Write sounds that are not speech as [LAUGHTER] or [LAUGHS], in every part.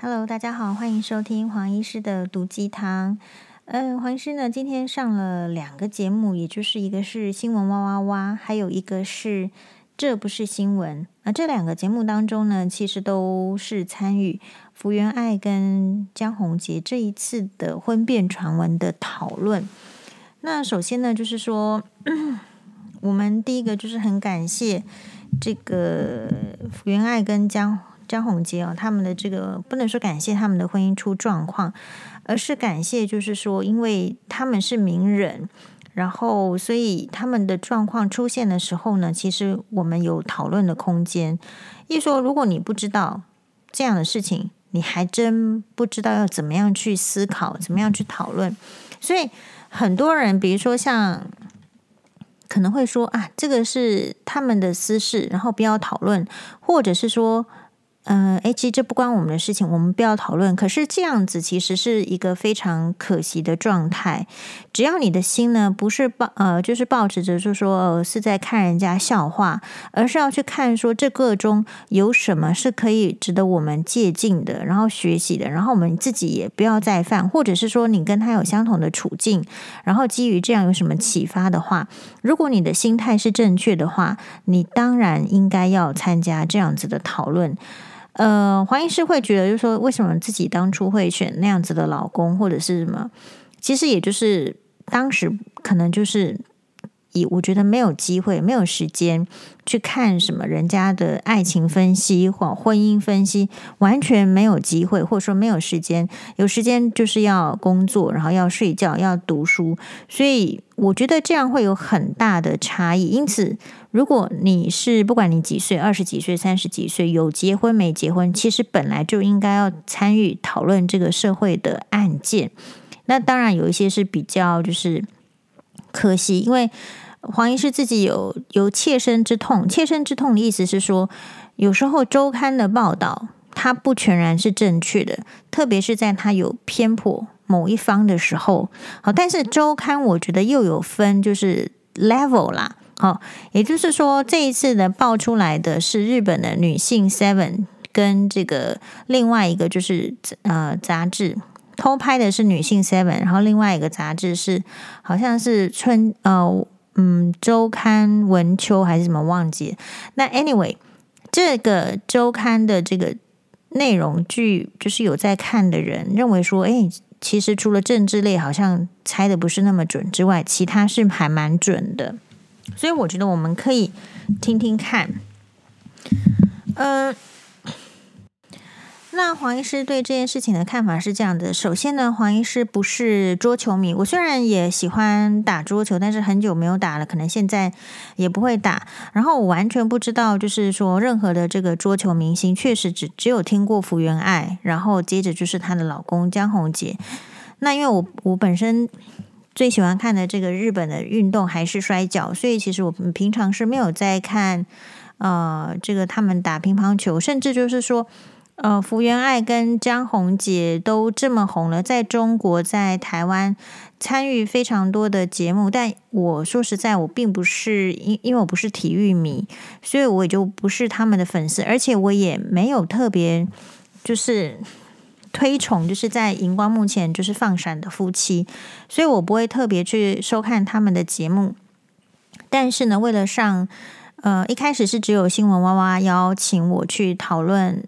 Hello，大家好，欢迎收听黄医师的毒鸡汤。嗯、黄医师呢今天上了两个节目，也就是一个是新闻哇哇哇，还有一个是这不是新闻。那，这两个节目当中呢，其实都是参与福原爱跟江宏杰这一次的婚变传闻的讨论。那首先呢，就是说，我们第一个就是很感谢这个福原爱跟江。张宏杰哦，他们的这个不能说感谢他们的婚姻出状况，而是感谢，就是说，因为他们是名人，然后所以他们的状况出现的时候呢，其实我们有讨论的空间。一说，如果你不知道这样的事情，你还真不知道要怎么样去思考，怎么样去讨论。所以很多人，比如说像可能会说啊，这个是他们的私事，然后不要讨论，或者是说。嗯，诶，其实这不关我们的事情，我们不要讨论。可是这样子其实是一个非常可惜的状态。只要你的心呢，不是抱呃，就是抱持着就是说，呃，是在看人家笑话，而是要去看说这个中有什么是可以值得我们借鉴的，然后学习的，然后我们自己也不要再犯，或者是说你跟他有相同的处境，然后基于这样有什么启发的话，如果你的心态是正确的话，你当然应该要参加这样子的讨论。呃，怀疑是会觉得，就是说，为什么自己当初会选那样子的老公，或者是什么？其实也就是当时可能就是。我觉得没有机会，没有时间去看什么人家的爱情分析或婚姻分析，完全没有机会，或者说没有时间。有时间就是要工作，然后要睡觉，要读书。所以我觉得这样会有很大的差异。因此，如果你是不管你几岁，二十几岁、三十几岁，有结婚没结婚，其实本来就应该要参与讨论这个社会的案件。那当然有一些是比较就是。可惜，因为黄医师自己有有切身之痛。切身之痛的意思是说，有时候周刊的报道它不全然是正确的，特别是在它有偏颇某一方的时候。好，但是周刊我觉得又有分，就是 level 啦。好，也就是说，这一次的爆出来的是日本的女性 Seven 跟这个另外一个就是呃杂志。偷拍的是女性 Seven，然后另外一个杂志是好像是春呃嗯周刊文秋还是什么忘记。那 anyway 这个周刊的这个内容，据就是有在看的人认为说，哎，其实除了政治类好像猜的不是那么准之外，其他是还蛮准的。所以我觉得我们可以听听看，呃。那黄医师对这件事情的看法是这样的：首先呢，黄医师不是桌球迷，我虽然也喜欢打桌球，但是很久没有打了，可能现在也不会打。然后我完全不知道，就是说任何的这个桌球明星，确实只只有听过福原爱，然后接着就是她的老公江宏杰。那因为我我本身最喜欢看的这个日本的运动还是摔跤，所以其实我平常是没有在看呃这个他们打乒乓球，甚至就是说。呃，福原爱跟江宏杰都这么红了，在中国、在台湾参与非常多的节目。但我说实在，我并不是因因为我不是体育迷，所以我也就不是他们的粉丝，而且我也没有特别就是推崇，就是在荧光幕前就是放闪的夫妻，所以我不会特别去收看他们的节目。但是呢，为了上，呃，一开始是只有新闻哇哇邀请我去讨论。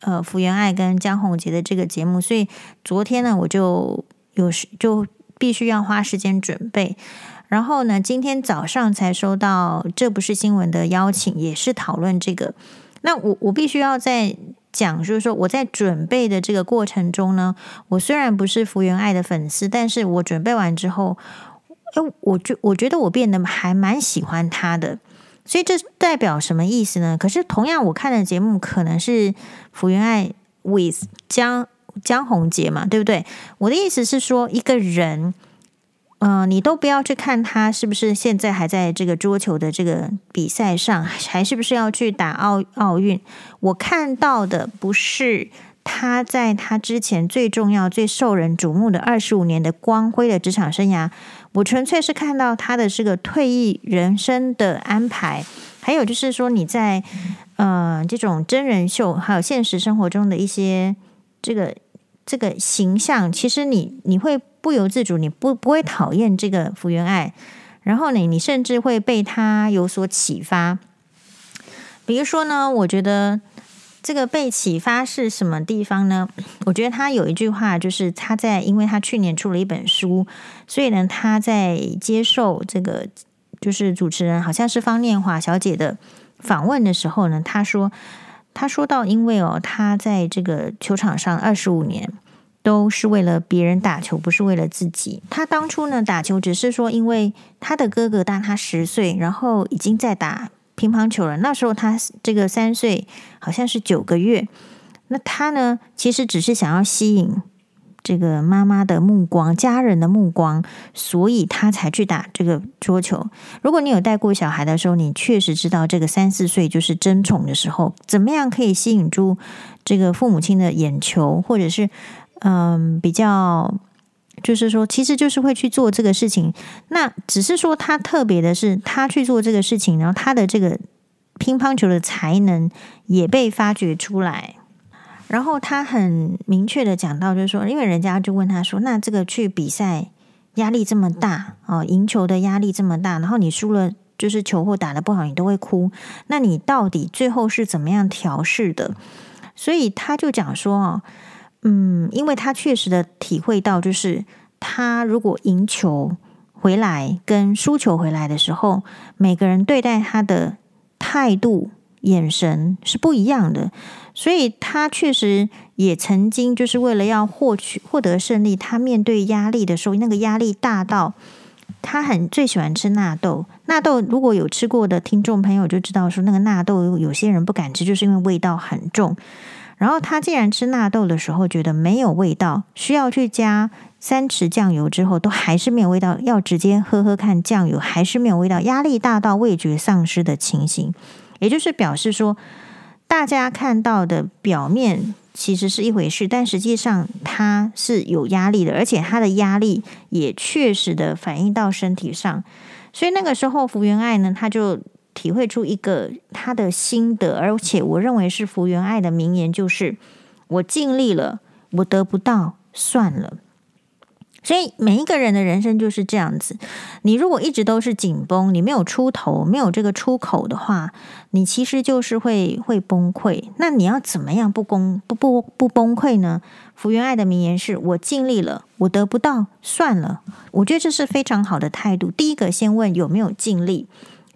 呃，福原爱跟江宏杰的这个节目，所以昨天呢，我就有时就必须要花时间准备。然后呢，今天早上才收到《这不是新闻》的邀请，也是讨论这个。那我我必须要再讲，就是说我在准备的这个过程中呢，我虽然不是福原爱的粉丝，但是我准备完之后，哎，我觉我觉得我变得还蛮喜欢他的。所以这代表什么意思呢？可是同样我看的节目可能是福原爱 with 江江宏杰嘛，对不对？我的意思是说，一个人，嗯、你都不要去看他是不是现在还在这个桌球的这个比赛上，还是不是要去打奥奥运？我看到的不是他在他之前最重要、最受人瞩目的二十五年的光辉的职场生涯。我纯粹是看到他的这个退役人生的安排，还有就是说你在呃这种真人秀，还有现实生活中的一些这个这个形象，其实你你会不由自主，你不不会讨厌这个福原爱，然后呢，你甚至会被他有所启发。比如说呢，我觉得这个被启发是什么地方呢？[CLEARS THROAT] 我觉得他有一句话，就是他在，因为他去年出了一本书，所以呢，他在接受这个就是主持人好像是方念华小姐的访问的时候呢，他说，他说到，因为哦，他在这个球场上二十五年都是为了别人打球，不是为了自己。他当初呢打球，只是说因为他的哥哥大他十岁，然后已经在打。乒乓球了，那时候他这个三岁，好像是九个月。那他呢，其实只是想要吸引这个妈妈的目光、家人的目光，所以他才去打这个桌球。如果你有带过小孩的时候，你确实知道这个三四岁就是争宠的时候，怎么样可以吸引住这个父母亲的眼球，或者是嗯比较。就是说，其实就是会去做这个事情。那只是说，他特别的是，他去做这个事情，然后他的这个乒乓球的才能也被发掘出来。然后他很明确的讲到，就是说，因为人家就问他说：“那这个去比赛压力这么大哦，赢球的压力这么大，然后你输了，就是球或打得不好，你都会哭。那你到底最后是怎么样调试的？”所以他就讲说：“哦。”嗯，因为他确实的体会到，就是他如果赢球回来跟输球回来的时候，每个人对待他的态度、眼神是不一样的。所以他确实也曾经就是为了要获取获得胜利，他面对压力的时候，那个压力大到他很最喜欢吃纳豆。纳豆如果有吃过的听众朋友就知道，说那个纳豆有些人不敢吃，就是因为味道很重。然后他既然吃纳豆的时候觉得没有味道，需要去加三匙酱油之后都还是没有味道，要直接喝喝看酱油还是没有味道，压力大到味觉丧失的情形，也就是表示说，大家看到的表面其实是一回事，但实际上他是有压力的，而且他的压力也确实的反映到身体上，所以那个时候福原爱呢，他就。体会出一个他的心得，而且我认为是福原爱的名言，就是“我尽力了，我得不到算了”。所以每一个人的人生就是这样子。你如果一直都是紧绷，你没有出头，没有这个出口的话，你其实就是会会崩溃。那你要怎么样不崩不不不崩溃呢？福原爱的名言是“我尽力了，我得不到算了”。我觉得这是非常好的态度。第一个，先问有没有尽力。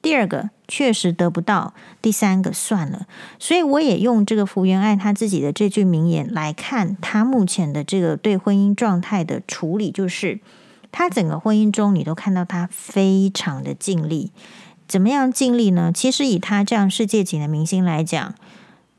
第二个确实得不到，第三个算了，所以我也用这个福原爱她自己的这句名言来看她目前的这个对婚姻状态的处理，就是她整个婚姻中你都看到她非常的尽力，怎么样尽力呢？其实以她这样世界级的明星来讲。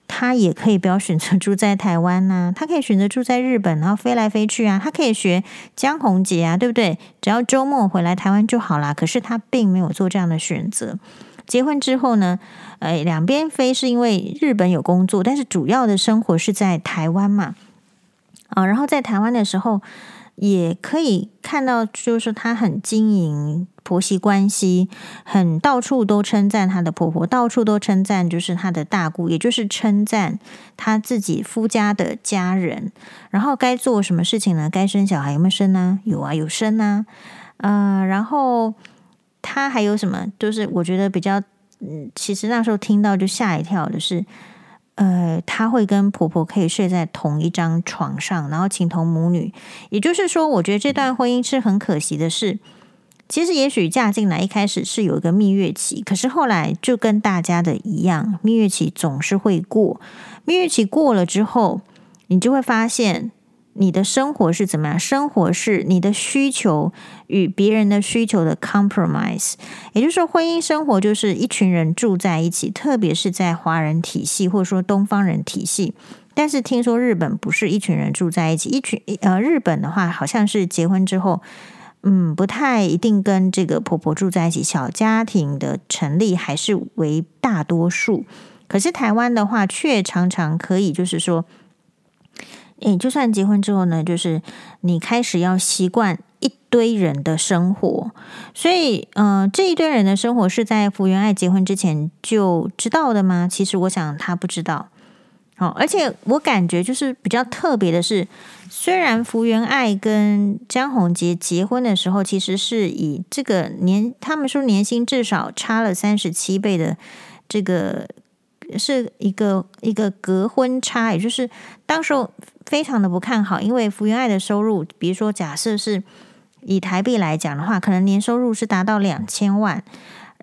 他也可以不要选择住在台湾呐、[LAUGHS] 他可以选择住在日本，然后飞来飞去啊，他可以学江宏杰啊，对不对？只要周末回来台湾就好啦。可是他并没有做这样的选择。结婚之后呢，呃，两边飞是因为日本有工作，但是主要的生活是在台湾嘛。啊，然后在台湾的时候。也可以看到，就是他很经营婆媳关系，很到处都称赞她的婆婆，到处都称赞就是她的大姑，也就是称赞她自己夫家的家人。然后该做什么事情呢？该生小孩有没有生呢？有啊，有生啊。呃，然后她还有什么？就是我觉得比较，嗯，其实那时候听到就吓一跳的是。呃，她会跟婆婆可以睡在同一张床上，然后情同母女。也就是说，我觉得这段婚姻是很可惜的事，其实也许嫁进来一开始是有一个蜜月期，可是后来就跟大家的一样，蜜月期总是会过。蜜月期过了之后，你就会发现。你的生活是怎么样？生活是你的需求与别人的需求的 compromise，也就是说，婚姻生活就是一群人住在一起，特别是在华人体系或者说东方人体系。但是听说日本不是一群人住在一起，一群呃，日本的话好像是结婚之后，嗯，不太一定跟这个婆婆住在一起，小家庭的成立还是为大多数。可是台湾的话，却常常可以就是说。诶，就算结婚之后呢，就是你开始要习惯一堆人的生活，所以，嗯、这一堆人的生活是在福原爱结婚之前就知道的吗？其实我想他不知道，好，而且我感觉就是比较特别的是，虽然福原爱跟江宏杰结婚的时候，其实是以这个年，他们说年薪至少差了三十七倍的这个是一个一个隔婚差，也就是当时候非常的不看好，因为福原爱的收入，比如说假设是以台币来讲的话，可能年收入是达到两千万。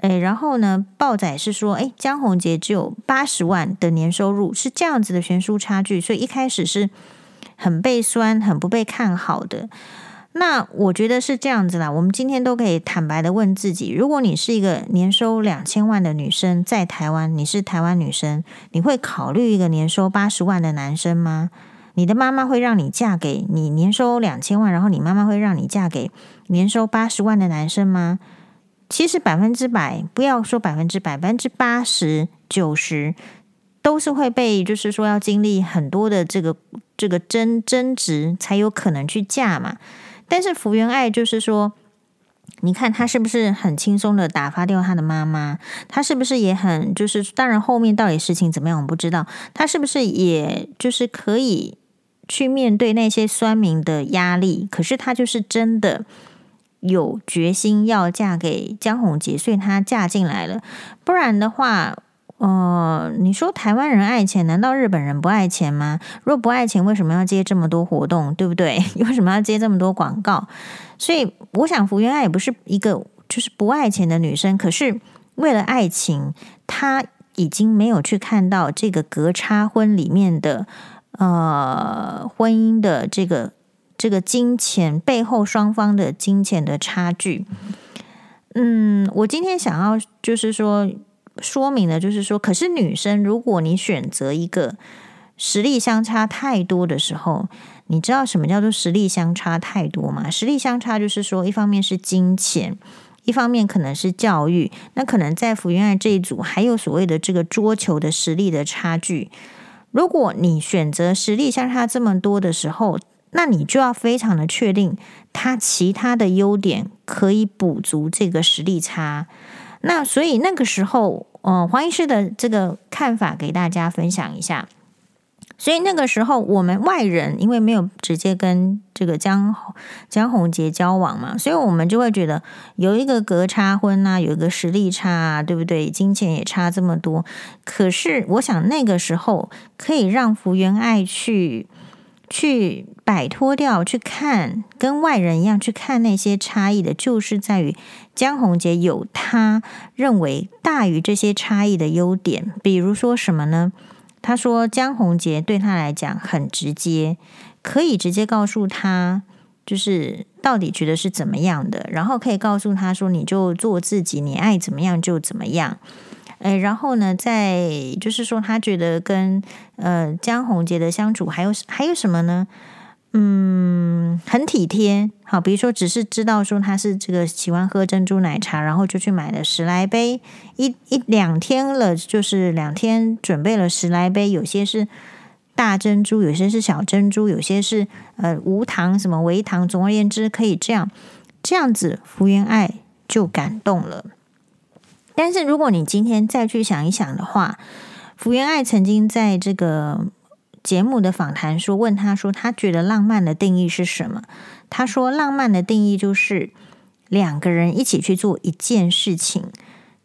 诶，然后呢，报载是说，诶，江宏杰只有八十万的年收入，是这样子的悬殊差距，所以一开始是很被酸、很不被看好的。那我觉得是这样子啦。我们今天都可以坦白的问自己：如果你是一个年收两千万的女生，在台湾，你是台湾女生，你会考虑一个年收八十万的男生吗？你的妈妈会让你嫁给你年收两千万，然后你妈妈会让你嫁给年收八十万的男生吗？其实百分之百，不要说百分之百，百分之八十九十都是会被，就是说要经历很多的这个这个争争执，才有可能去嫁嘛。但是福原爱就是说，你看她是不是很轻松的打发掉她的妈妈？她是不是也很就是，当然后面到底事情怎么样，我们不知道。她是不是也就是可以去面对那些酸民的压力？可是她就是真的。有决心要嫁给江宏杰，所以她嫁进来了。不然的话，呃，你说台湾人爱钱，难道日本人不爱钱吗？如果不爱钱，为什么要接这么多活动，对不对？[LAUGHS] 为什么要接这么多广告？所以，我想福原爱也不是一个就是不爱钱的女生。可是，为了爱情，她已经没有去看到这个隔差婚里面的呃婚姻的这个。这个金钱背后双方的金钱的差距，嗯，我今天想要就是说说明的，就是说，可是女生，如果你选择一个实力相差太多的时候，你知道什么叫做实力相差太多吗？实力相差就是说，一方面是金钱，一方面可能是教育，那可能在福原爱这一组还有所谓的这个桌球的实力的差距。如果你选择实力相差这么多的时候，那你就要非常的确定他其他的优点可以补足这个实力差。那所以那个时候，嗯、呃，黄医师的这个看法给大家分享一下。所以那个时候，我们外人因为没有直接跟这个江江宏杰交往嘛，所以我们就会觉得有一个隔差婚啊，有一个实力差啊，对不对？金钱也差这么多。可是我想那个时候可以让福原爱去。去摆脱掉，去看跟外人一样去看那些差异的，就是在于江宏杰有他认为大于这些差异的优点。比如说什么呢？他说江宏杰对他来讲很直接，可以直接告诉他，就是到底觉得是怎么样的，然后可以告诉他说，你就做自己，你爱怎么样就怎么样。哎，然后呢，在就是说，他觉得跟呃江宏杰的相处还有还有什么呢？嗯，很体贴。好，比如说，只是知道说他是这个喜欢喝珍珠奶茶，然后就去买了十来杯，一一两天了，就是两天准备了十来杯，有些是大珍珠，有些是小珍珠，有些是呃无糖什么微糖，总而言之，可以这样这样子，福原爱就感动了。但是，如果你今天再去想一想的话，福原爱曾经在这个节目的访谈说，问他说，他觉得浪漫的定义是什么？他说，浪漫的定义就是两个人一起去做一件事情。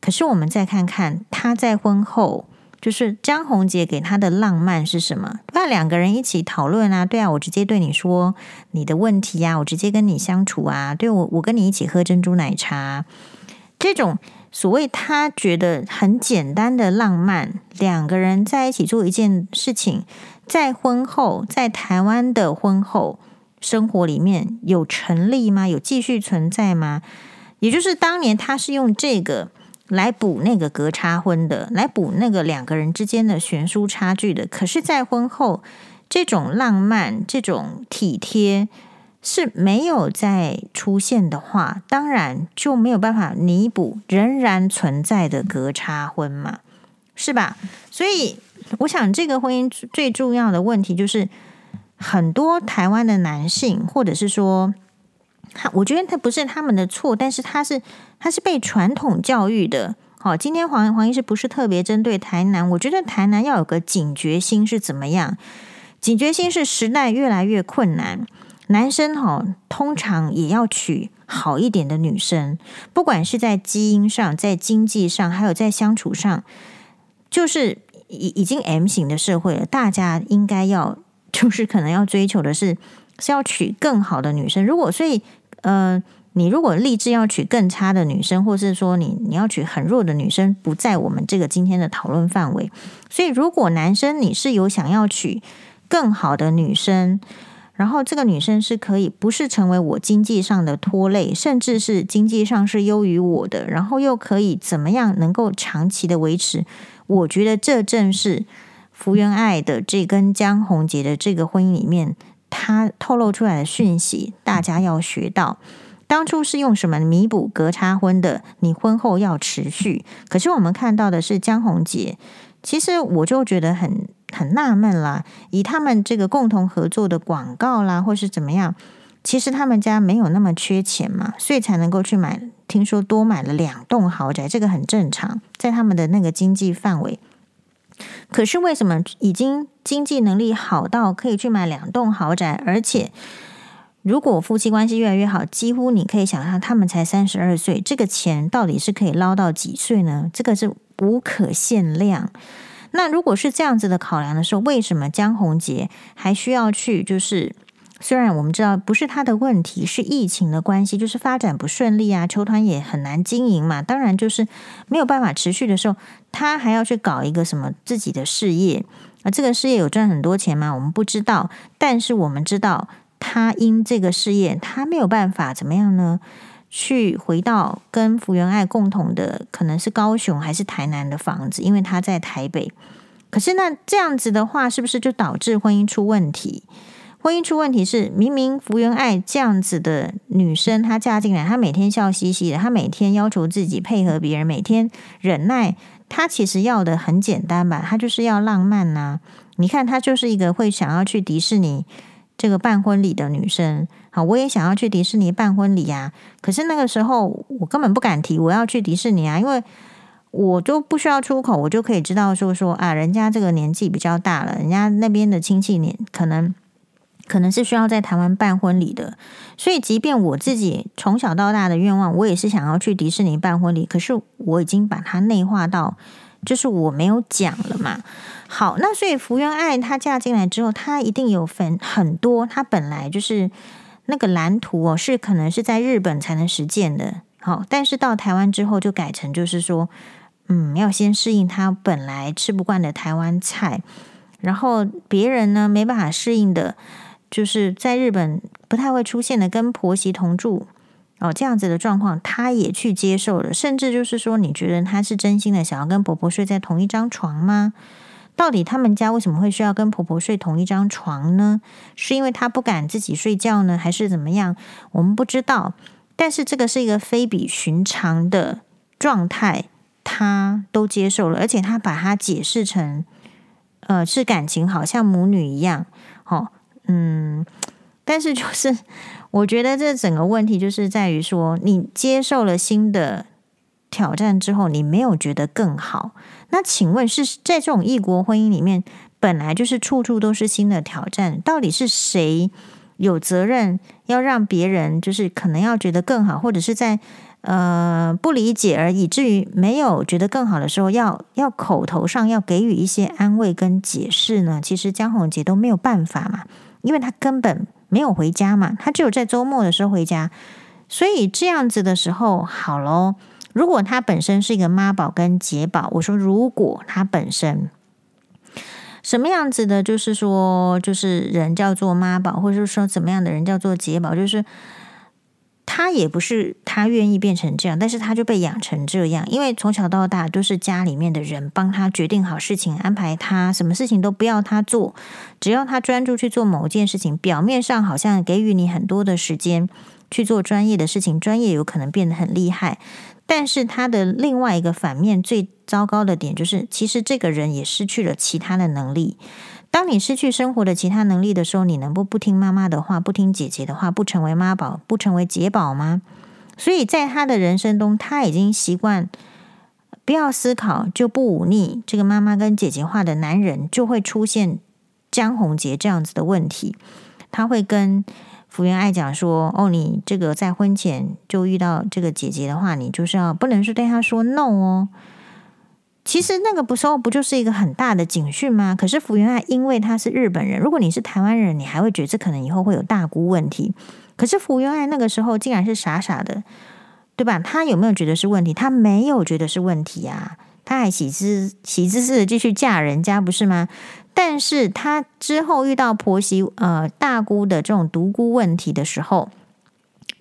可是，我们再看看他在婚后，就是江宏杰给他的浪漫是什么？那两个人一起讨论啊，对啊，我直接对你说你的问题呀，我直接跟你相处啊，对我，我跟你一起喝珍珠奶茶，这种。所谓他觉得很简单的浪漫，两个人在一起做一件事情，在婚后，在台湾的婚后生活里面有成立吗？有继续存在吗？也就是当年他是用这个来补那个隔差婚的，来补那个两个人之间的悬殊差距的。可是，在婚后，这种浪漫，这种体贴。是没有再出现的话，当然就没有办法弥补仍然存在的隔差婚嘛，是吧？所以我想，这个婚姻最重要的问题就是，很多台湾的男性，或者是说，他我觉得他不是他们的错，但是他是他是被传统教育的好，今天黄黄医师不是特别针对台南，我觉得台南要有个警觉心是怎么样？警觉心是时代越来越困难，男生哈通常也要娶好一点的女生，不管是在基因上、在经济上，还有在相处上，就是已已经 M 型的社会了，大家应该要就是可能要追求的是是要娶更好的女生。如果所以呃。你如果立志要娶更差的女生，或是说你你要娶很弱的女生，不在我们这个今天的讨论范围。所以，如果男生你是有想要娶更好的女生，然后这个女生是可以不是成为我经济上的拖累，甚至是经济上是优于我的，然后又可以怎么样能够长期的维持？我觉得这正是福原爱的这跟江宏杰的这个婚姻里面，他透露出来的讯息，大家要学到。当初是用什么弥补隔差婚的？你婚后要持续。可是我们看到的是江宏杰，其实我就觉得很很纳闷啦。以他们这个共同合作的广告啦，或是怎么样，其实他们家没有那么缺钱嘛，所以才能够去买。听说多买了两栋豪宅，这个很正常，在他们的那个经济范围。可是为什么已经经济能力好到可以去买两栋豪宅，而且？如果夫妻关系越来越好，几乎你可以想象，他们才三十二岁，这个钱到底是可以捞到几岁呢？这个是无可限量。那如果是这样子的考量的时候，为什么江宏杰还需要去？就是虽然我们知道不是他的问题，是疫情的关系，就是发展不顺利啊，球团也很难经营嘛。当然就是没有办法持续的时候，他还要去搞一个什么自己的事业啊？这个事业有赚很多钱吗？我们不知道，但是我们知道。他因这个事业，他没有办法怎么样呢？去回到跟福原爱共同的，可能是高雄还是台南的房子，因为他在台北。可是那这样子的话，是不是就导致婚姻出问题？婚姻出问题是明明福原爱这样子的女生，她嫁进来，她每天笑嘻嘻的，她每天要求自己配合别人，每天忍耐。她其实要的很简单吧？她就是要浪漫呐、你看，她就是一个会想要去迪士尼。这个办婚礼的女生，好，我也想要去迪士尼办婚礼呀。可是那个时候，我根本不敢提我要去迪士尼啊，因为我都不需要出口，我就可以知道说说啊，人家这个年纪比较大了，人家那边的亲戚年可能可能是需要在台湾办婚礼的。所以，即便我自己从小到大的愿望，我也是想要去迪士尼办婚礼。可是我已经把它内化到，就是我没有讲了嘛。好，那所以福原爱她嫁进来之后，她一定有分很多，她本来就是那个蓝图哦，是可能是在日本才能实践的。好，但是到台湾之后就改成就是说，嗯，要先适应他本来吃不惯的台湾菜，然后别人呢没办法适应的，就是在日本不太会出现的跟婆媳同住哦这样子的状况，他也去接受了，甚至就是说，你觉得他是真心的想要跟婆婆睡在同一张床吗？到底他们家为什么会需要跟婆婆睡同一张床呢？是因为她不敢自己睡觉呢，还是怎么样？我们不知道。但是这个是一个非比寻常的状态，她都接受了，而且她把它解释成，呃，是感情好像母女一样。哦，嗯，但是就是我觉得这整个问题就是在于说，你接受了新的挑战之后，你没有觉得更好。那请问是在这种异国婚姻里面，本来就是处处都是新的挑战，到底是谁有责任要让别人就是可能要觉得更好，或者是在呃不理解而以至于没有觉得更好的时候，要要口头上要给予一些安慰跟解释呢？其实江宏杰都没有办法嘛，因为他根本没有回家嘛，他只有在周末的时候回家，所以这样子的时候，好喽。如果他本身是一个妈宝跟姐宝，我说如果他本身什么样子的，就是说，就是人叫做妈宝，或者是说怎么样的人叫做姐宝，就是他也不是他愿意变成这样，但是他就被养成这样，因为从小到大都是家里面的人帮他决定好事情，安排他什么事情都不要他做，只要他专注去做某件事情，表面上好像给予你很多的时间去做专业的事情，专业有可能变得很厉害。但是他的另外一个反面最糟糕的点就是，其实这个人也失去了其他的能力。当你失去生活的其他能力的时候，你能不不听妈妈的话，不听姐姐的话，不成为妈宝，不成为姐宝吗？所以在他的人生中，他已经习惯不要思考就不忤逆这个妈妈跟姐姐话的男人，就会出现江宏杰这样子的问题。他会跟福原爱讲说：“哦，你这个在婚前就遇到这个姐姐的话，你就是要不能是对她说 no 哦。”其实那个不时候不就是一个很大的警讯吗？可是福原爱因为她是日本人，如果你是台湾人，你还会觉得这可能以后会有大姑问题。可是福原爱那个时候竟然是傻傻的。对吧？他有没有觉得是问题？他没有觉得是问题啊，她还喜滋喜滋滋的继续嫁人家，不是吗？但是她之后遇到婆媳呃大姑的这种独孤问题的时候，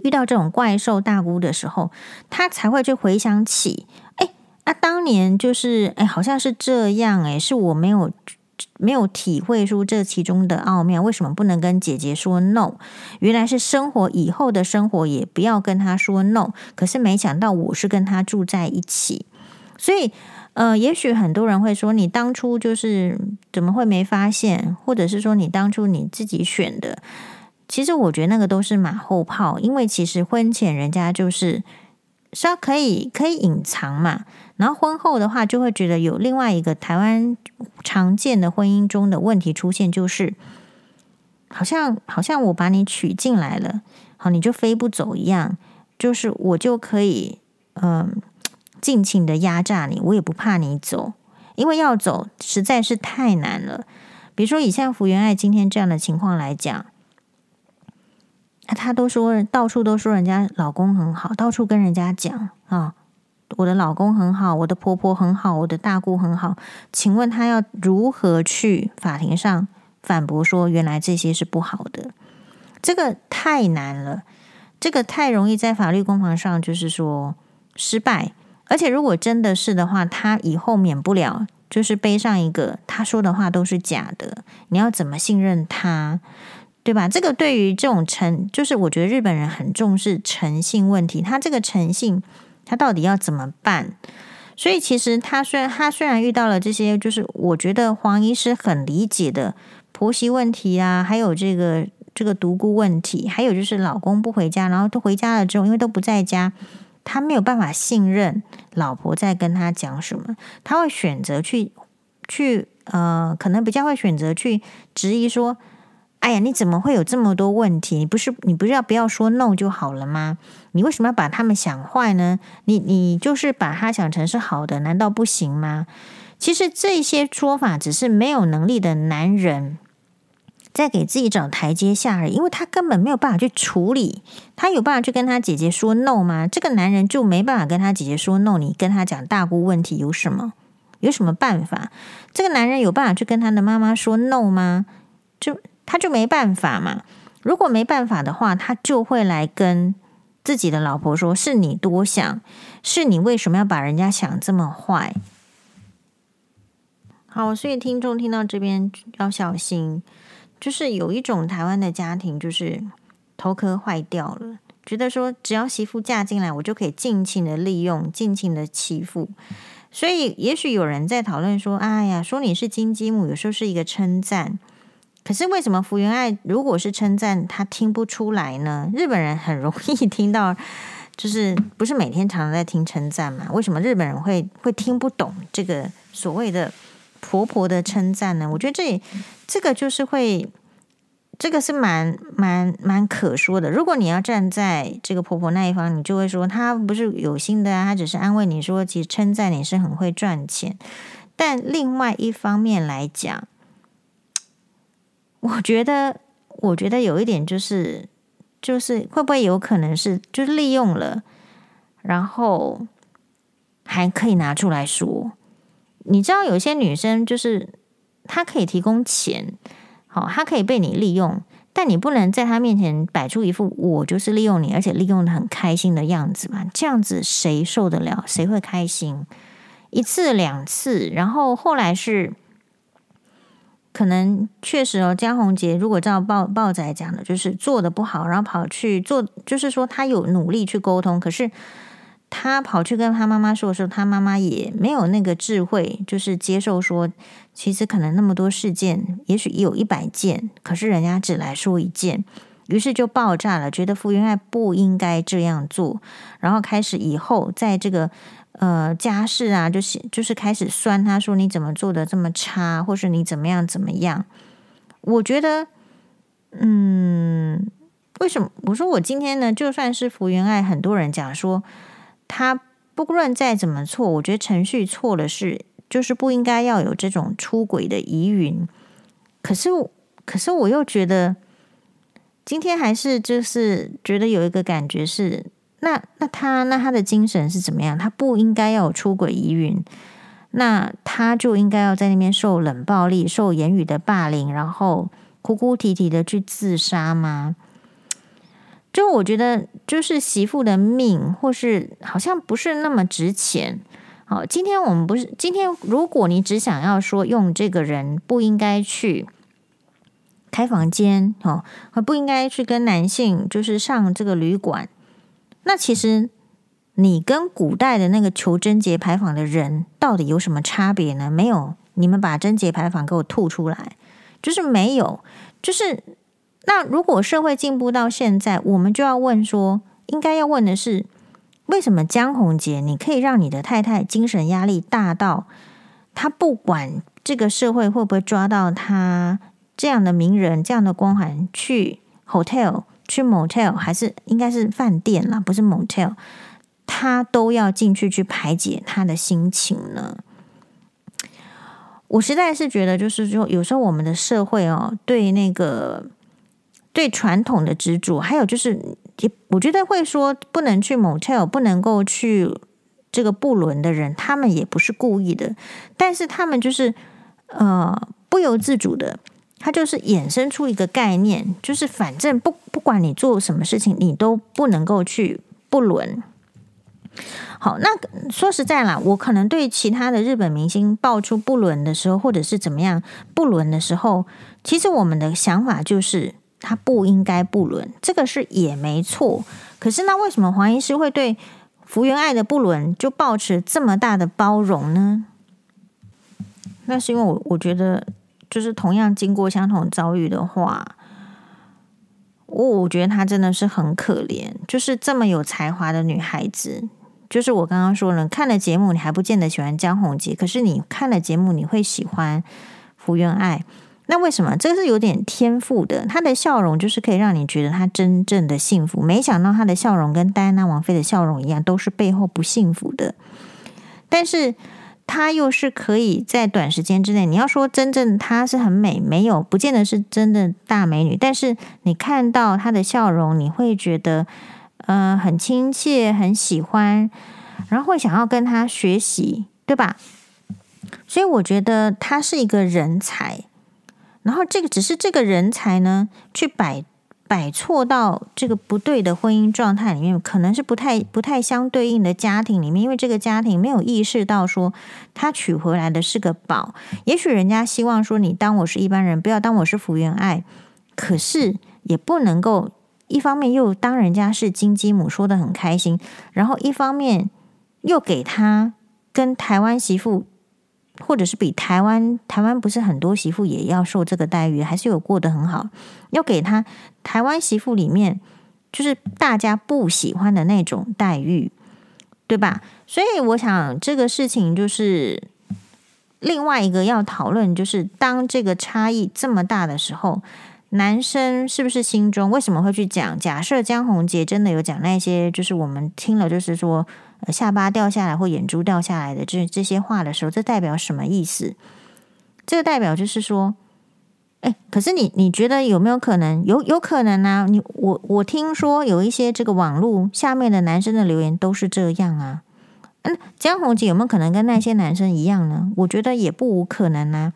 遇到这种怪兽大姑的时候，她才会去回想起，哎啊，当年就是哎，好像是这样哎，是我没有。没有体会出这其中的奥妙，为什么不能跟姐姐说 no？原来是生活以后的生活也不要跟她说 no。可是没想到我是跟她住在一起，所以呃，也许很多人会说，你当初就是怎么会没发现，或者是说你当初你自己选的。其实我觉得那个都是马后炮，因为其实婚前人家就是是要可以可以隐藏嘛。然后婚后的话，就会觉得有另外一个台湾常见的婚姻中的问题出现，就是好像好像我把你娶进来了，好，你就飞不走一样，就是我就可以嗯尽情的压榨你，我也不怕你走，因为要走实在是太难了。比如说以像福原爱今天这样的情况来讲，她都说到处都说人家老公很好，到处跟人家讲啊。我的老公很好，我的婆婆很好，我的大姑很好。请问他要如何去法庭上反驳说原来这些是不好的？这个太难了，这个太容易在法律攻防上就是说失败。而且如果真的是的话，他以后免不了就是背上一个他说的话都是假的。你要怎么信任他？对吧？这个对于这种诚，就是我觉得日本人很重视诚信问题。他这个诚信。他到底要怎么办？所以其实他虽然他虽然遇到了这些，就是我觉得黄医师很理解的婆媳问题啊，还有这个这个独孤问题，还有就是老公不回家，然后都回家了之后，因为都不在家，他没有办法信任老婆在跟他讲什么，他会选择去去呃，可能比较会选择去质疑说。哎呀，你怎么会有这么多问题？你不是你不是要不要说 no 就好了吗？你为什么要把他们想坏呢？你你就是把他想成是好的，难道不行吗？其实这些说法只是没有能力的男人在给自己找台阶下而已，因为他根本没有办法去处理。他有办法去跟他姐姐说 no 吗？这个男人就没办法跟他姐姐说 no。你跟他讲大姑问题有什么？有什么办法？这个男人有办法去跟他的妈妈说 no 吗？就。他就没办法嘛。如果没办法的话，他就会来跟自己的老婆说：“是你多想，是你为什么要把人家想这么坏？”好，所以听众听到这边要小心，就是有一种台湾的家庭，就是头壳坏掉了，觉得说只要媳妇嫁进来，我就可以尽情的利用，尽情的欺负。所以，也许有人在讨论说：“哎呀，说你是金鸡母，有时候是一个称赞。”可是为什么福原爱如果是称赞，他听不出来呢？日本人很容易 [LAUGHS] 听到，就是不是每天常常在听称赞嘛？为什么日本人会会听不懂这个所谓的婆婆的称赞呢？我觉得这这个就是会，这个是蛮蛮蛮可说的。如果你要站在这个婆婆那一方，你就会说她不是有心的啊，她只是安慰你说，其实称赞你是很会赚钱。但另外一方面来讲，我觉得，我觉得有一点就是，就是会不会有可能是，就利用了，然后还可以拿出来说。你知道，有些女生就是她可以提供钱，好，她可以被你利用，但你不能在她面前摆出一副我就是利用你，而且利用得很开心的样子嘛。这样子谁受得了？谁会开心？一次两次，然后后来是。可能确实哦，江宏杰如果照报报仔讲的，就是做的不好，然后跑去做，就是说他有努力去沟通，可是他跑去跟他妈妈说的时候，他妈妈也没有那个智慧，就是接受说，其实可能那么多事件，也许有一百件，可是人家只来说一件，于是就爆炸了，觉得福原爱不应该这样做，然后开始以后在这个呃家世啊，就是就是开始酸他说你怎么做的这么差，或是你怎么样怎么样？我觉得，嗯，为什么我说我今天呢？就算是福原爱，很多人讲说他不论再怎么错，我觉得程序错了是就是不应该要有这种出轨的疑云。可是，可是我又觉得。今天还是就是觉得有一个感觉是，那那他那他的精神是怎么样？他不应该要有出轨疑云，那他就应该要在那边受冷暴力、受言语的霸凌，然后哭哭啼啼的去自杀吗？就我觉得，就是媳妇的命，或是好像不是那么值钱。好，今天我们不是今天，如果你只想要说用这个人不应该去。开房间哦，不应该去跟男性就是上这个旅馆。那其实你跟古代的那个求贞节牌坊的人到底有什么差别呢？没有，你们把贞节牌坊给我吐出来，就是没有。就是那如果社会进步到现在，我们就要问说，应该要问的是，为什么江宏杰你可以让你的太太精神压力大到他不管这个社会会不会抓到他？这样的名人，这样的光环，去 hotel、去 motel，还是应该是饭店啦，不是 motel，他都要进去去排解他的心情呢。我实在是觉得，就是说，有时候我们的社会哦，对那个对传统的执着，还有就是，我觉得会说不能去 motel，不能够去这个不伦的人，他们也不是故意的，但是他们就是呃不由自主的。他就是衍生出一个概念，就是反正不不管你做什么事情，你都不能够去不伦。好，那说实在啦，我可能对其他的日本明星爆出不伦的时候，或者是怎么样不伦的时候，其实我们的想法就是他不应该不伦，这个是也没错。可是那为什么黄医师会对福原爱的不伦就抱持这么大的包容呢？那是因为我我觉得。就是同样经过相同遭遇的话，我我觉得她真的是很可怜。就是这么有才华的女孩子，就是我刚刚说了，看了节目你还不见得喜欢江宏杰，可是你看了节目你会喜欢福原爱。那为什么？这个是有点天赋的。他的笑容就是可以让你觉得他真正的幸福。没想到他的笑容跟戴安娜王妃的笑容一样，都是背后不幸福的。但是。他又是可以在短时间之内，你要说真正她是很美，没有，不见得是真的大美女。但是你看到她的笑容，你会觉得呃很亲切，很喜欢，然后会想要跟她学习，对吧？所以我觉得她是一个人才。然后这个只是这个人才呢，去摆。摆错到这个不对的婚姻状态里面，可能是不太不太相对应的家庭里面，因为这个家庭没有意识到说他娶回来的是个宝。也许人家希望说你当我是一般人，不要当我是福原爱，可是也不能够一方面又当人家是金鸡母，说得很开心，然后一方面又给他跟台湾媳妇。或者是比台湾，台湾不是很多媳妇也要受这个待遇，还是有过得很好。要给他台湾媳妇里面，就是大家不喜欢的那种待遇，对吧？所以我想这个事情就是另外一个要讨论，就是当这个差异这么大的时候，男生是不是心中为什么会去讲？假设江宏杰真的有讲那些，就是我们听了，就是说。下巴掉下来或眼珠掉下来的这这些话的时候，这代表什么意思？这个代表就是说，哎，可是你你觉得有没有可能？有有可能啊！你我我听说有一些这个网络下面的男生的留言都是这样啊。嗯，江宏杰有没有可能跟那些男生一样呢？我觉得也不无可能啊，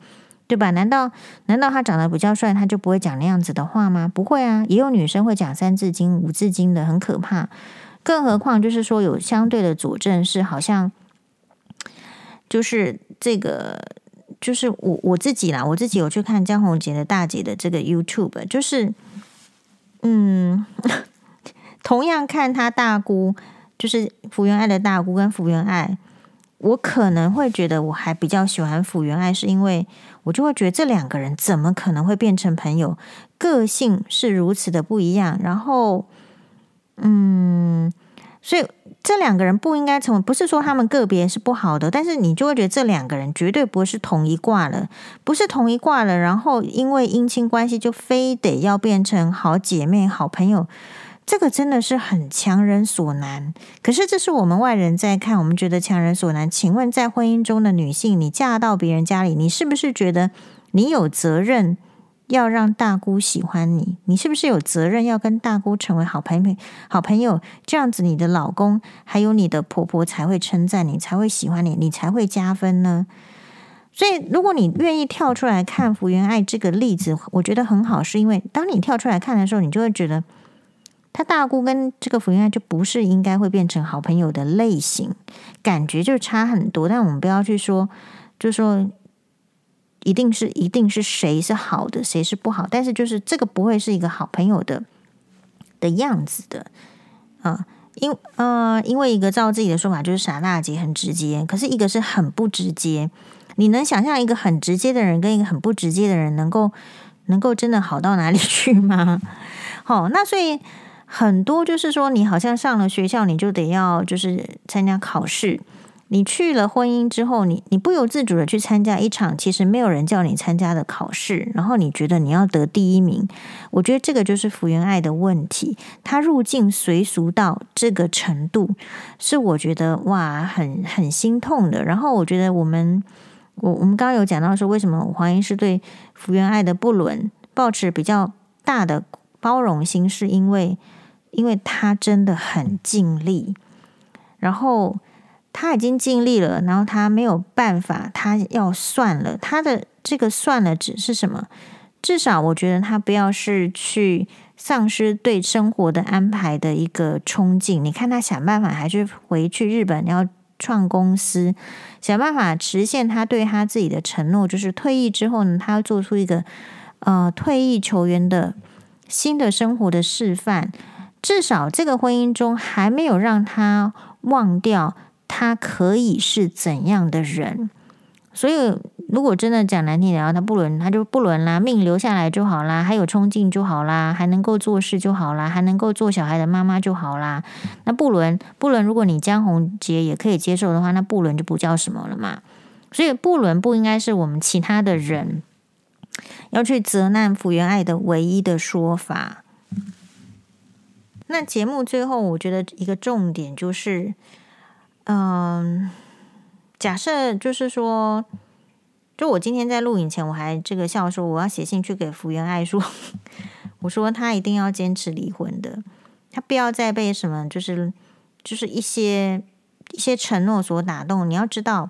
对吧？难道难道他长得比较帅，他就不会讲那样子的话吗？不会啊，也有女生会讲三字经、五字经的，很可怕。更何况，就是说有相对的佐证，是好像就是这个，就是我我自己啦，我自己有去看江宏杰的大姐的这个 YouTube，就是嗯，[LAUGHS] 同样看他大姑，就是福原爱的大姑跟福原爱，我可能会觉得我还比较喜欢福原爱，是因为我就会觉得这两个人怎么可能会变成朋友？个性是如此的不一样，然后。嗯，所以这两个人不应该成为，不是说他们个别是不好的，但是你就会觉得这两个人绝对不是同一挂了，不是同一挂了。然后因为姻亲关系，就非得要变成好姐妹、好朋友，这个真的是很强人所难。可是这是我们外人在看，我们觉得强人所难。请问，在婚姻中的女性，你嫁到别人家里，你是不是觉得你有责任？要让大姑喜欢你，你是不是有责任要跟大姑成为好朋友？好朋友，这样子你的老公还有你的婆婆才会称赞你，才会喜欢你，你才会加分呢。所以，如果你愿意跳出来看福原爱这个例子，我觉得很好，是因为当你跳出来看的时候，你就会觉得他大姑跟这个福原爱就不是应该会变成好朋友的类型，感觉就差很多。但我们不要去说，就说。一定是一定是谁是好的，谁是不好，但是就是这个不会是一个好朋友的的样子的啊，因呃，因为一个照自己的说法就是傻大姐很直接，可是一个是很不直接。你能想象一个很直接的人跟一个很不直接的人能够能够真的好到哪里去吗？[LAUGHS] 好、那所以很多就是说，你好像上了学校，你就得要就是参加考试。你去了婚姻之后，你你不由自主的去参加一场其实没有人叫你参加的考试，然后你觉得你要得第一名，我觉得这个就是福原爱的问题，他入境随俗到这个程度，是我觉得哇，很很心痛的。然后我觉得我们我我们刚刚有讲到说，为什么黄医师对福原爱的不伦抱持比较大的包容心，是因为因为他真的很尽力，然后。他已经尽力了，然后他没有办法，他要算了。他的这个算了只是什么？至少我觉得他不要是去丧失对生活的安排的一个冲劲。你看他想办法还是回去日本要创公司，想办法实现他对他自己的承诺，就是退役之后呢，他要做出一个呃退役球员的新的生活的示范。至少这个婚姻中还没有让他忘掉。他可以是怎样的人？所以，如果真的讲难听点，然后他不伦，他就不伦啦，命留下来就好啦，还有冲劲就好啦，还能够做事就好啦，还能够做小孩的妈妈就好啦。那不伦不伦，如果你江宏杰也可以接受的话，那不伦就不叫什么了嘛。所以，不伦不应该是我们其他的人要去责难福原爱的唯一的说法。那节目最后，我觉得一个重点就是。嗯，假设就是说，就我今天在录影前，我还这个笑说，我要写信去给福原爱说，[LAUGHS] 我说他一定要坚持离婚的，他不要再被什么就是就是一些一些承诺所打动。你要知道，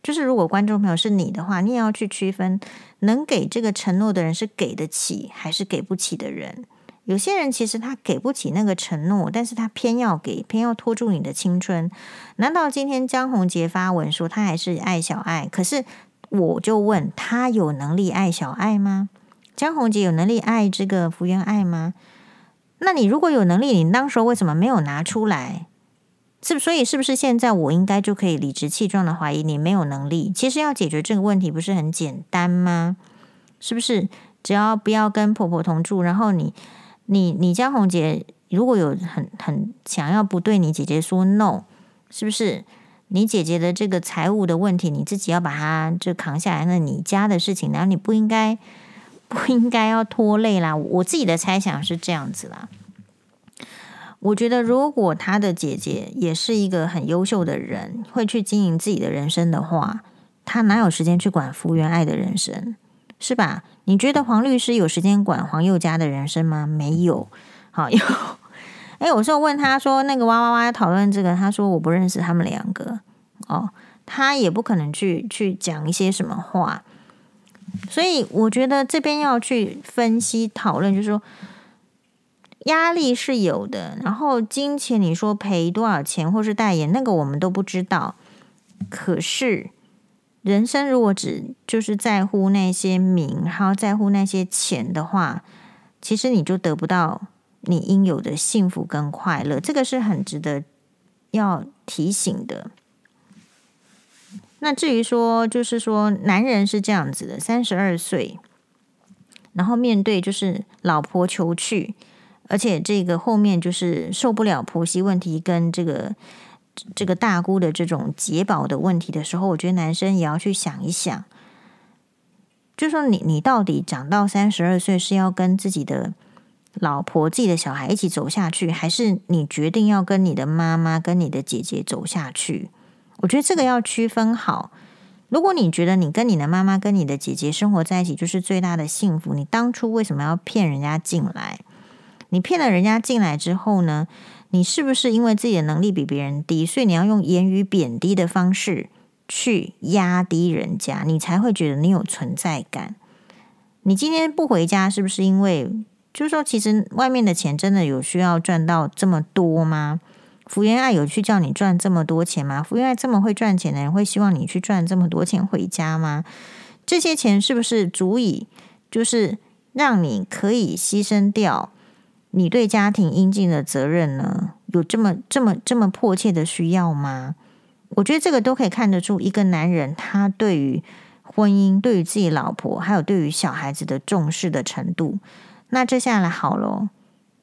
就是如果观众朋友是你的话，你也要去区分，能给这个承诺的人是给得起还是给不起的人。有些人其实他给不起那个承诺，但是他偏要给，偏要拖住你的青春。难道今天江宏杰发文说他还是爱小爱？可是我就问他有能力爱小爱吗？江宏杰有能力爱这个福原爱吗？那你如果有能力，你当时为什么没有拿出来？是不？所以是不是现在我应该就可以理直气壮的怀疑你没有能力？其实要解决这个问题不是很简单吗？是不是？只要不要跟婆婆同住，然后你。你你江宏杰如果有很很想要不对你姐姐说 no，是不是？你姐姐的这个财务的问题，你自己要把它就扛下来。那你家的事情，然后你不应该不应该要拖累啦。我自己的猜想是这样子啦。我觉得如果他的姐姐也是一个很优秀的人，会去经营自己的人生的话，他哪有时间去管福原爱的人生？是吧？你觉得黄律师有时间管黄宥嘉的人生吗？没有。好，[LAUGHS] 有。哎，我说问他说那个哇哇哇讨论这个，他说我不认识他们两个。哦，他也不可能去去讲一些什么话。所以我觉得这边要去分析讨论，就是说压力是有的，然后金钱你说赔多少钱或是代言，那个我们都不知道。可是。人生如果只就是在乎那些名，还要在乎那些钱的话，其实你就得不到你应有的幸福跟快乐。这个是很值得要提醒的。那至于说，就是说，男人是这样子的，三十二岁，然后面对就是老婆求去，而且这个后面就是受不了婆媳问题跟这个这个大姑的这种解宝的问题的时候，我觉得男生也要去想一想，就说你你到底长到三十二岁是要跟自己的老婆、自己的小孩一起走下去，还是你决定要跟你的妈妈、跟你的姐姐走下去？我觉得这个要区分好。如果你觉得你跟你的妈妈、跟你的姐姐生活在一起就是最大的幸福，你当初为什么要骗人家进来？你骗了人家进来之后呢？你是不是因为自己的能力比别人低，所以你要用言语贬低的方式去压低人家，你才会觉得你有存在感？你今天不回家，是不是因为就是说，其实外面的钱真的有需要赚到这么多吗？福原爱有去叫你赚这么多钱吗？福原爱这么会赚钱的人，会希望你去赚这么多钱回家吗？这些钱是不是足以就是让你可以牺牲掉？你对家庭应尽的责任呢？有这么这么这么迫切的需要吗？我觉得这个都可以看得出一个男人他对于婚姻、对于自己老婆，还有对于小孩子的重视的程度。那接下来好了，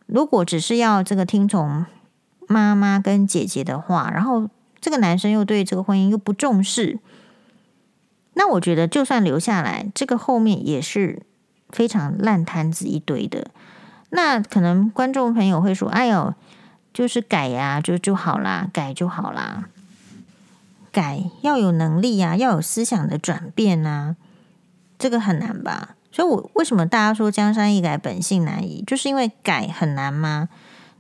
如果只是要这个听从妈妈跟姐姐的话，然后这个男生又对这个婚姻又不重视，那我觉得就算留下来，这个后面也是非常烂摊子一堆的。那可能观众朋友会说：“哎呦，就是改呀，就就好啦，改就好啦。改要有能力呀，要有思想的转变呐，这个很难吧？所以，我为什么大家说江山易改，本性难移，就是因为改很难吗？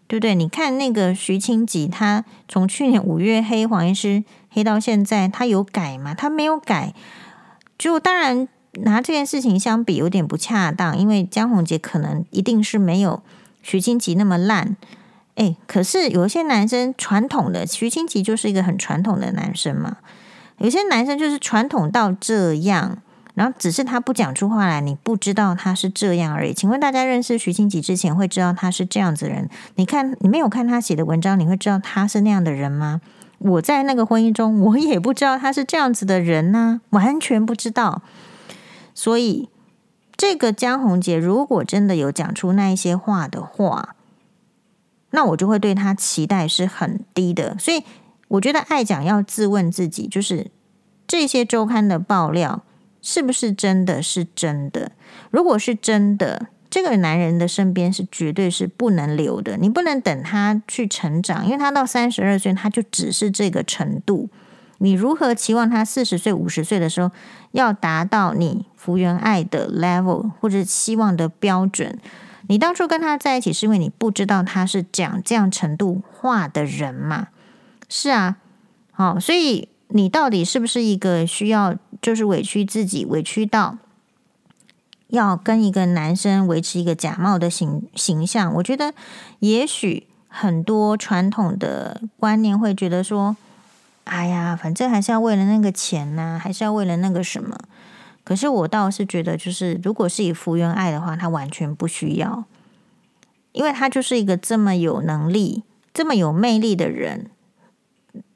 对不对？你看那个徐清吉，他从去年五月黑黄医师黑到现在，他有改吗？他没有改，就当然。”拿这件事情相比有点不恰当，因为江宏杰可能一定是没有徐清吉那么烂，诶，可是有些男生传统的徐清吉就是一个很传统的男生嘛，有些男生就是传统到这样，然后只是他不讲出话来，你不知道他是这样而已。请问大家认识徐清吉之前会知道他是这样子的人？你看你没有看他写的文章，你会知道他是那样的人吗？我在那个婚姻中，我也不知道他是这样子的人呢、完全不知道。所以，这个江宏杰如果真的有讲出那一些话的话，那我就会对他期待是很低的。所以，我觉得爱讲要自问自己，就是这些周刊的爆料是不是真的是真的？如果是真的，这个男人的身边是绝对是不能留的。你不能等他去成长，因为他到三十二岁，他就只是这个程度。你如何期望他四十岁、五十岁的时候要达到你福原爱的 level 或者希望的标准？你当初跟他在一起是因为你不知道他是讲这样程度话的人嘛？是啊，好，所以你到底是不是一个需要就是委屈自己、委屈到要跟一个男生维持一个假冒的形形象？我觉得也许很多传统的观念会觉得说。哎呀，反正还是要为了那个钱呐、还是要为了那个什么。可是我倒是觉得，就是如果是以福原爱的话，他完全不需要，因为他就是一个这么有能力、这么有魅力的人，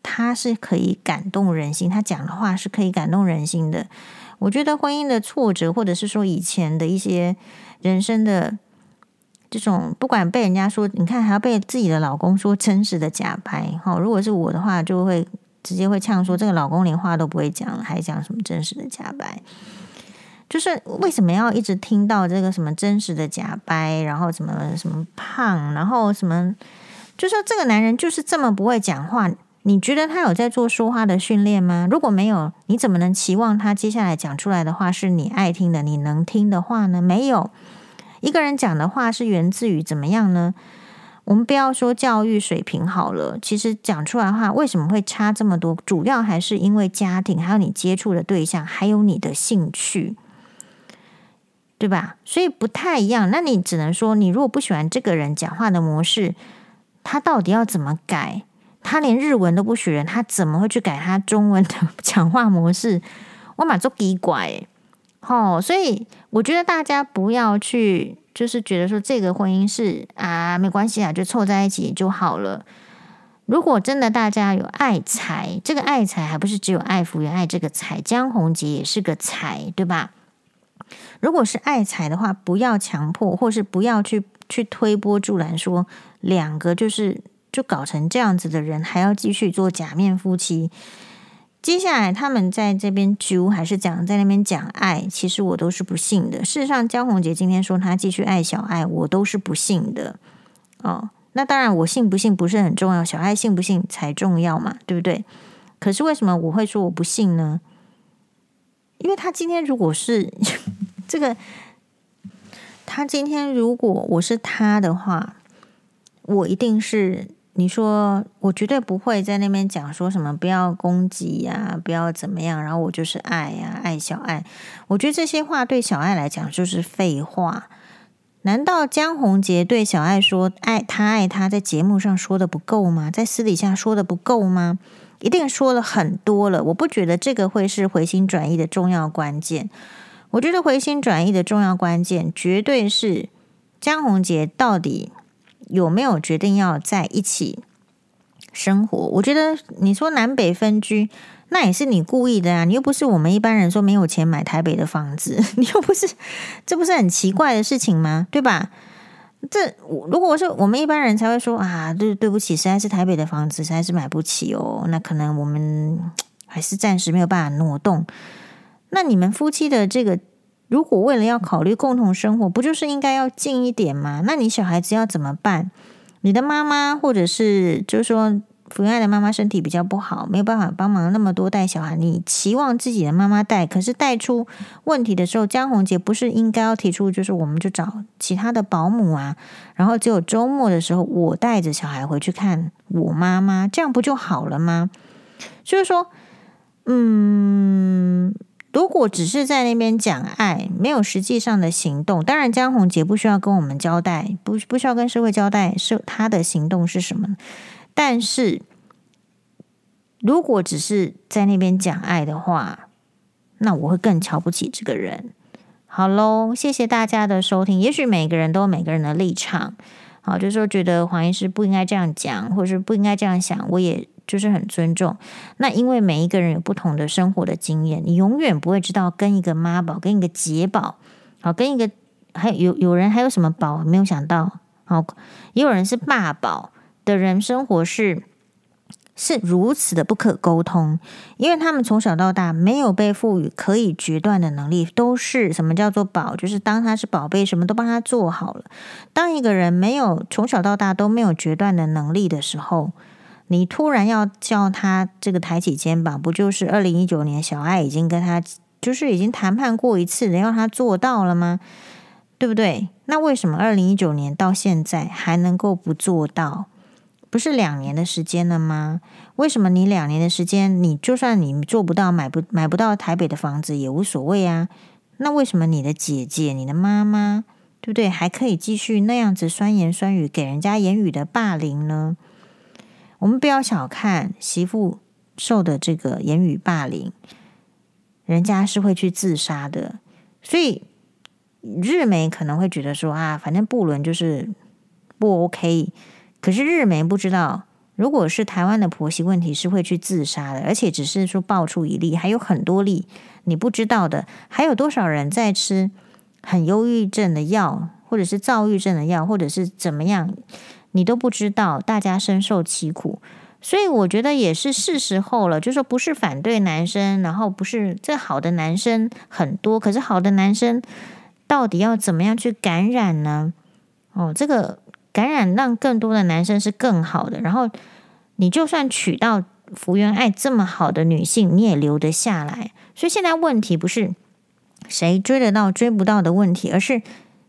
他是可以感动人心，他讲的话是可以感动人心的。我觉得婚姻的挫折，或者是说以前的一些人生的这种，不管被人家说，你看还要被自己的老公说真实的假掰，哈，如果是我的话，就会。直接会呛说：“这个老公连话都不会讲了，还讲什么真实的假掰？就是为什么要一直听到这个什么真实的假掰？然后什么什么胖，然后什么？就说这个男人就是这么不会讲话。你觉得他有在做说话的训练吗？如果没有，你怎么能期望他接下来讲出来的话是你爱听的、你能听的话呢？没有，一个人讲的话是源自于怎么样呢？”我们不要说教育水平好了，其实讲出来话为什么会差这么多？主要还是因为家庭，还有你接触的对象，还有你的兴趣，对吧？所以不太一样。那你只能说，你如果不喜欢这个人讲话的模式，他到底要怎么改？他连日文都不学，他怎么会去改他中文的 [LAUGHS] 讲话模式？我马做奇怪，哦，所以我觉得大家不要去。就是觉得说这个婚姻是啊，没关系啊，就凑在一起就好了。如果真的大家有爱财，这个爱财还不是只有爱福原爱这个财，江宏杰也是个财，对吧？如果是爱财的话，不要强迫，或是不要去去推波助澜，说两个就是就搞成这样子的人，还要继续做假面夫妻。接下来他们在这边揪，还是讲在那边讲爱，其实我都是不信的。事实上，江宏杰今天说他继续爱小爱，我都是不信的。哦，那当然，我信不信不是很重要，小爱信不信才重要嘛，对不对？可是为什么我会说我不信呢？因为他今天如果是 [LAUGHS] 这个，他今天如果我是他的话。我一定是你说，我绝对不会在那边讲说什么不要攻击呀，不要怎么样，然后我就是爱呀，爱小爱。我觉得这些话对小爱来讲就是废话。难道江宏杰对小爱说爱他爱他，在节目上说的不够吗？在私底下说的不够吗？一定说了很多了。我不觉得这个会是回心转意的重要关键。我觉得回心转意的重要关键，绝对是江宏杰到底。有没有决定要在一起生活？我觉得你说南北分居，那也是你故意的啊！你又不是我们一般人说没有钱买台北的房子，[LAUGHS] 你又不是，这不是很奇怪的事情吗？对吧？这如果是我们一般人才会说啊，对对不起，实在是台北的房子实在是买不起哦，那可能我们还是暂时没有办法挪动。那你们夫妻的这个。如果为了要考虑共同生活，不就是应该要近一点吗？那你小孩子要怎么办？你的妈妈或者是就是说福原爱的妈妈身体比较不好，没有办法帮忙那么多带小孩，你期望自己的妈妈带，可是带出问题的时候，江宏杰不是应该要提出，就是我们就找其他的保姆啊，然后只有周末的时候我带着小孩回去看我妈妈，这样不就好了吗？就是说，嗯。如果只是在那边讲爱，没有实际上的行动，当然江宏杰不需要跟我们交代，不不需要跟社会交代是他的行动是什么。但是，如果只是在那边讲爱的话，那我会更瞧不起这个人。好喽，谢谢大家的收听。也许每个人都有每个人的立场，好，就是说觉得黄医师不应该这样讲，或者是不应该这样想，我也。就是很尊重，那因为每一个人有不同的生活的经验，你永远不会知道跟一个妈宝、跟一个姐宝，好，跟一个还有有人还有什么宝没有想到，好，也有人是爸宝的人，生活是是如此的不可沟通，因为他们从小到大没有被赋予可以决断的能力，都是什么叫做宝，就是当他是宝贝，什么都帮他做好了。当一个人没有从小到大都没有决断的能力的时候，你突然要叫他这个抬起肩膀，不就是二零一九年小爱已经跟他就是已经谈判过一次，要他做到了吗？对不对？那为什么二零一九年到现在还能够不做到？不是两年的时间了吗？为什么你两年的时间，你就算你做不到，买不买不到台北的房子也无所谓啊？那为什么你的姐姐、你的妈妈，对不对？还可以继续那样子酸言酸语，给人家言语的霸凌呢？我们不要小看媳妇受的这个言语霸凌，人家是会去自杀的。所以日媒可能会觉得说啊，反正布伦就是不 OK。可是日媒不知道，如果是台湾的婆媳问题，是会去自杀的，而且只是说爆出一例，还有很多例你不知道的，还有多少人在吃很忧郁症的药，或者是躁郁症的药，或者是怎么样？你都不知道，大家深受其苦，所以我觉得也是是时候了。就说不是反对男生，然后不是这好的男生很多，可是好的男生到底要怎么样去感染呢？哦，这个感染让更多的男生是更好的。然后你就算娶到福原爱这么好的女性，你也留得下来。所以现在问题不是谁追得到追不到的问题，而是。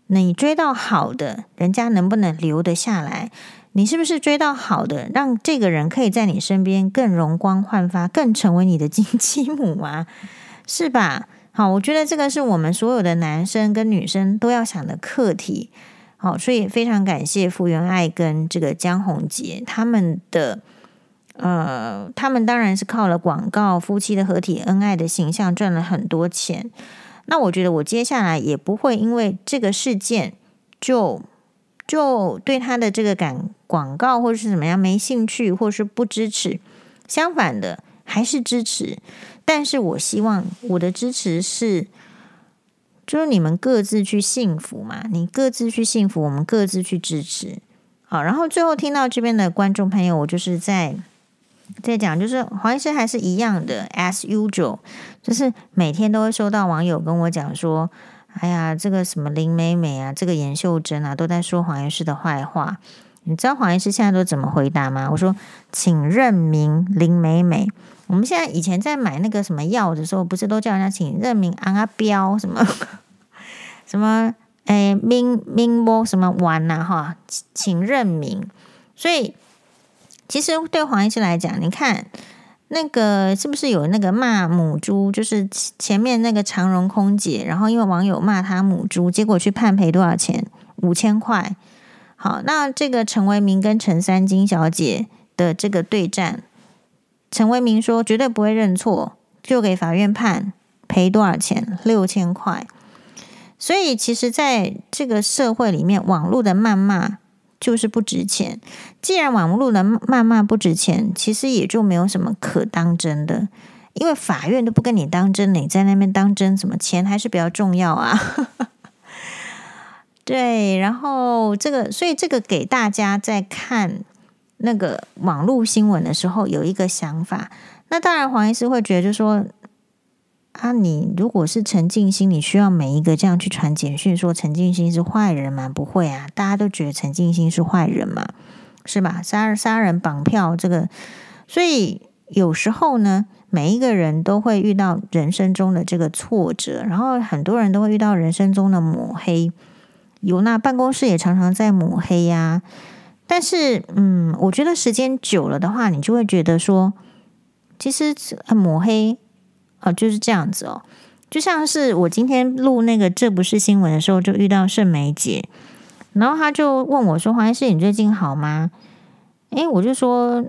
你追到好的，人家能不能留得下来？你是不是追到好的，让这个人可以在你身边更容光焕发，更成为你的金鸡母啊？[LAUGHS] 是吧？好，我觉得这个是我们所有的男生跟女生都要想的课题。好，所以非常感谢福原爱跟这个江宏杰他们的，呃，他们当然是靠了广告，夫妻的合体恩爱的形象赚了很多钱。那我觉得我接下来也不会因为这个事件就就对他的这个感广告或者是怎么样没兴趣，或是不支持。相反的，还是支持。但是我希望我的支持是，就是你们各自去幸福嘛，你各自去幸福，我们各自去支持。好，然后最后听到这边的观众朋友，我就是在在讲，就是黄医师还是一样的，as usual，就是每天都会收到网友跟我讲说，哎呀，这个什么林美美啊，这个严秀珍啊，都在说黄医师的坏话。你知道黄医师现在都怎么回答吗？我说，请认明林美美。我们现在以前在买那个什么药的时候，不是都叫人家请认明安阿标什么 [LAUGHS] 什么？哎，明明波什么丸呐？哈，请认明。所以，其实对黄医师来讲，你看那个是不是有那个骂母猪？就是前面那个长荣空姐，然后因为网友骂她母猪，结果去判赔多少钱？五千块。好，那这个陈为民跟陈三金小姐的这个对战，陈为民说绝对不会认错，就给法院判赔多少钱？六千块。所以，其实，在这个社会里面，网络的谩骂就是不值钱。既然网络的谩骂不值钱，其实也就没有什么可当真的，因为法院都不跟你当真，你在那边当真什么？钱还是比较重要啊。[LAUGHS] 对，然后这个，所以这个给大家在看那个网络新闻的时候有一个想法。那当然，黄医师会觉得就说。啊，你如果是陈静心，你需要每一个这样去传简讯说陈静心是坏人吗？不会啊，大家都觉得陈静心是坏人嘛，是吧？杀杀人绑票这个，所以有时候呢，每一个人都会遇到人生中的这个挫折，然后很多人都会遇到人生中的抹黑，有那办公室也常常在抹黑呀。但是，嗯，我觉得时间久了的话，你就会觉得说，其实抹黑。哦，就是这样子哦，就像是我今天录那个这不是新闻的时候，就遇到盛梅姐，然后她就问我说：“黄医师，你最近好吗？”诶，我就说，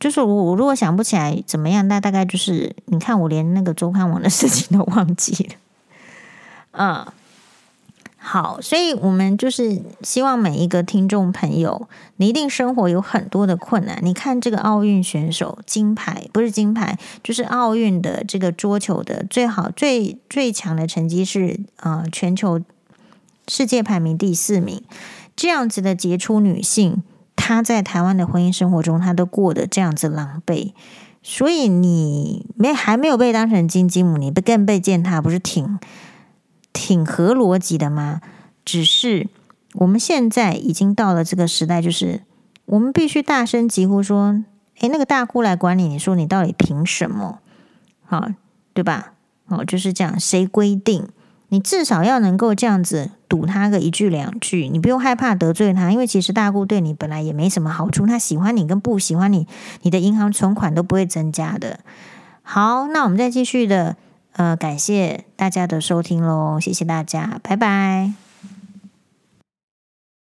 就是我我如果想不起来怎么样，那大概就是你看我连那个周刊网的事情都忘记了，[LAUGHS] 嗯。好，所以我们就是希望每一个听众朋友，你一定生活有很多的困难。你看这个奥运选手金牌，不是金牌，就是奥运的这个桌球的最好最最强的成绩是呃全球世界排名第四名，这样子的杰出女性，她在台湾的婚姻生活中，她都过得这样子狼狈。所以你没还没有被当成金鸡母，你不更被践踏，不是挺？挺合逻辑的吗？只是我们现在已经到了这个时代，就是我们必须大声疾呼说：“诶，那个大姑来管你，你说你到底凭什么？好，对吧？哦，就是这样。谁规定？你至少要能够这样子堵他个一句两句，你不用害怕得罪他，因为其实大姑对你本来也没什么好处，他喜欢你跟不喜欢你，你的银行存款都不会增加的。好，那我们再继续的。呃，感谢大家的收听喽，谢谢大家，拜拜。